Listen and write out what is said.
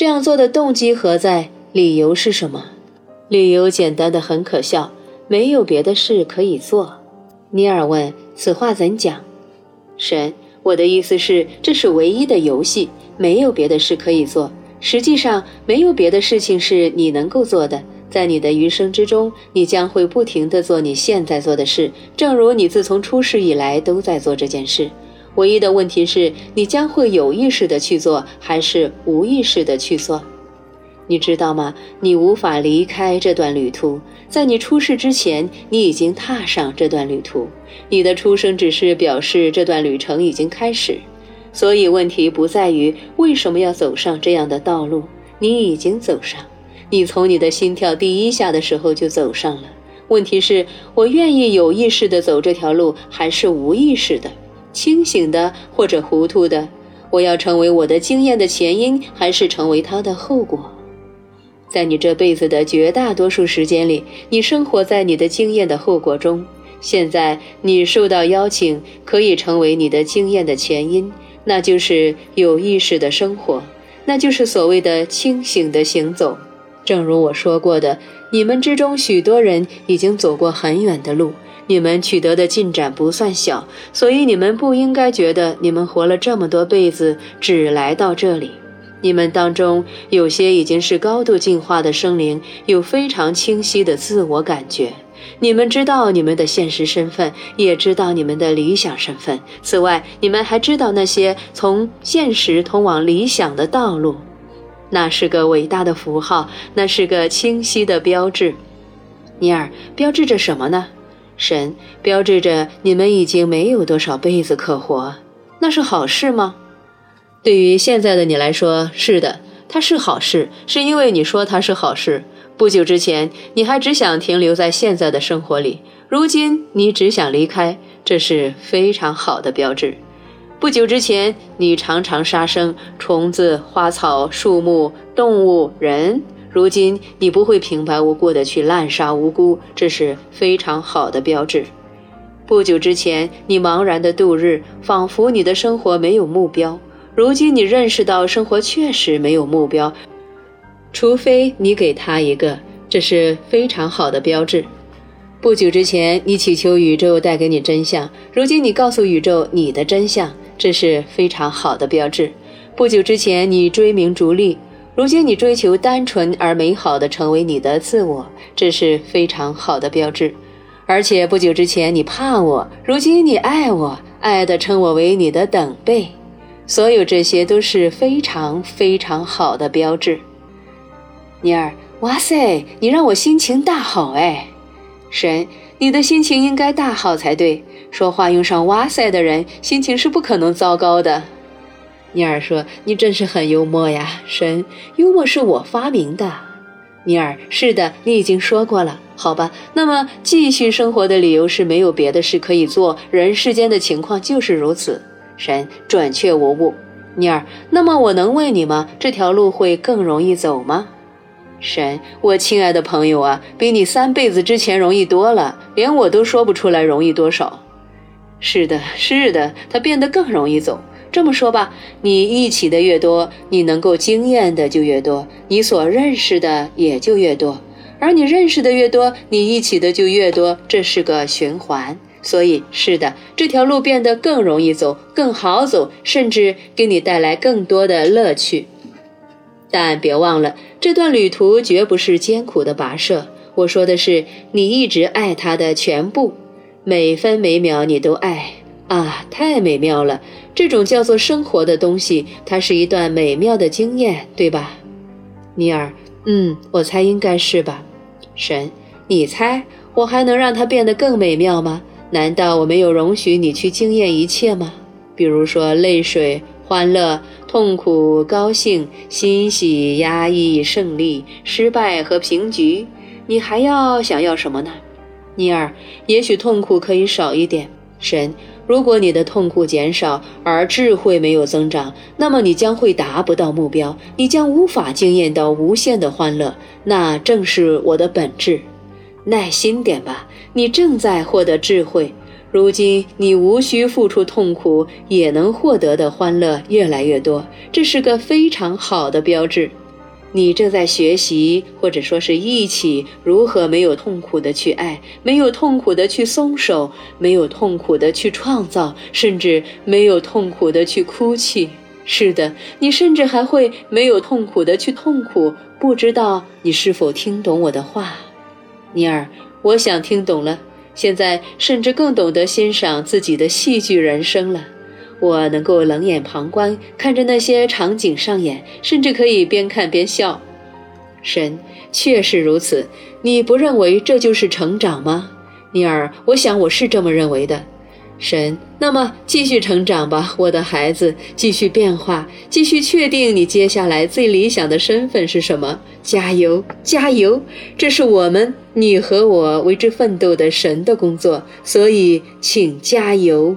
这样做的动机何在？理由是什么？理由简单的很可笑，没有别的事可以做。尼尔问：“此话怎讲？”神，我的意思是，这是唯一的游戏，没有别的事可以做。实际上，没有别的事情是你能够做的。在你的余生之中，你将会不停地做你现在做的事，正如你自从出世以来都在做这件事。唯一的问题是，你将会有意识的去做，还是无意识的去做？你知道吗？你无法离开这段旅途。在你出世之前，你已经踏上这段旅途。你的出生只是表示这段旅程已经开始。所以，问题不在于为什么要走上这样的道路，你已经走上。你从你的心跳第一下的时候就走上了。问题是，我愿意有意识的走这条路，还是无意识的、清醒的或者糊涂的？我要成为我的经验的前因，还是成为它的后果？在你这辈子的绝大多数时间里，你生活在你的经验的后果中。现在你受到邀请，可以成为你的经验的前因，那就是有意识的生活，那就是所谓的清醒的行走。正如我说过的，你们之中许多人已经走过很远的路，你们取得的进展不算小，所以你们不应该觉得你们活了这么多辈子只来到这里。你们当中有些已经是高度进化的生灵，有非常清晰的自我感觉。你们知道你们的现实身份，也知道你们的理想身份。此外，你们还知道那些从现实通往理想的道路。那是个伟大的符号，那是个清晰的标志。尼尔，标志着什么呢？神，标志着你们已经没有多少辈子可活。那是好事吗？对于现在的你来说，是的，它是好事，是因为你说它是好事。不久之前，你还只想停留在现在的生活里，如今你只想离开，这是非常好的标志。不久之前，你常常杀生，虫子、花草、树木、动物、人。如今，你不会平白无故的去滥杀无辜，这是非常好的标志。不久之前，你茫然的度日，仿佛你的生活没有目标。如今，你认识到生活确实没有目标，除非你给他一个，这是非常好的标志。不久之前，你祈求宇宙带给你真相，如今你告诉宇宙你的真相。这是非常好的标志。不久之前，你追名逐利，如今你追求单纯而美好的成为你的自我，这是非常好的标志。而且不久之前你怕我，如今你爱我，爱的称我为你的等辈。所有这些都是非常非常好的标志。尼尔，哇塞，你让我心情大好哎！神，你的心情应该大好才对。说话用上“哇塞”的人，心情是不可能糟糕的。尼尔说：“你真是很幽默呀，神。幽默是我发明的。”尼尔：“是的，你已经说过了。好吧，那么继续生活的理由是没有别的事可以做，人世间的情况就是如此。”神：“准确无误。”尼尔：“那么我能问你吗？这条路会更容易走吗？”神：“我亲爱的朋友啊，比你三辈子之前容易多了，连我都说不出来容易多少。”是的，是的，它变得更容易走。这么说吧，你一起的越多，你能够经验的就越多，你所认识的也就越多。而你认识的越多，你一起的就越多，这是个循环。所以，是的，这条路变得更容易走，更好走，甚至给你带来更多的乐趣。但别忘了，这段旅途绝不是艰苦的跋涉。我说的是，你一直爱它的全部。每分每秒你都爱啊，太美妙了！这种叫做生活的东西，它是一段美妙的经验，对吧，尼尔？嗯，我猜应该是吧。神，你猜我还能让它变得更美妙吗？难道我没有容许你去惊艳一切吗？比如说泪水、欢乐、痛苦、高兴、欣喜、压抑、胜利、失败和平局，你还要想要什么呢？尼尔，也许痛苦可以少一点。神，如果你的痛苦减少，而智慧没有增长，那么你将会达不到目标，你将无法惊艳到无限的欢乐。那正是我的本质。耐心点吧，你正在获得智慧。如今你无需付出痛苦，也能获得的欢乐越来越多，这是个非常好的标志。你正在学习，或者说是一起如何没有痛苦的去爱，没有痛苦的去松手，没有痛苦的去创造，甚至没有痛苦的去哭泣。是的，你甚至还会没有痛苦的去痛苦。不知道你是否听懂我的话，尼尔？我想听懂了。现在甚至更懂得欣赏自己的戏剧人生了。我能够冷眼旁观，看着那些场景上演，甚至可以边看边笑。神确实如此，你不认为这就是成长吗，尼尔？我想我是这么认为的。神，那么继续成长吧，我的孩子，继续变化，继续确定你接下来最理想的身份是什么。加油，加油！这是我们你和我为之奋斗的神的工作，所以请加油。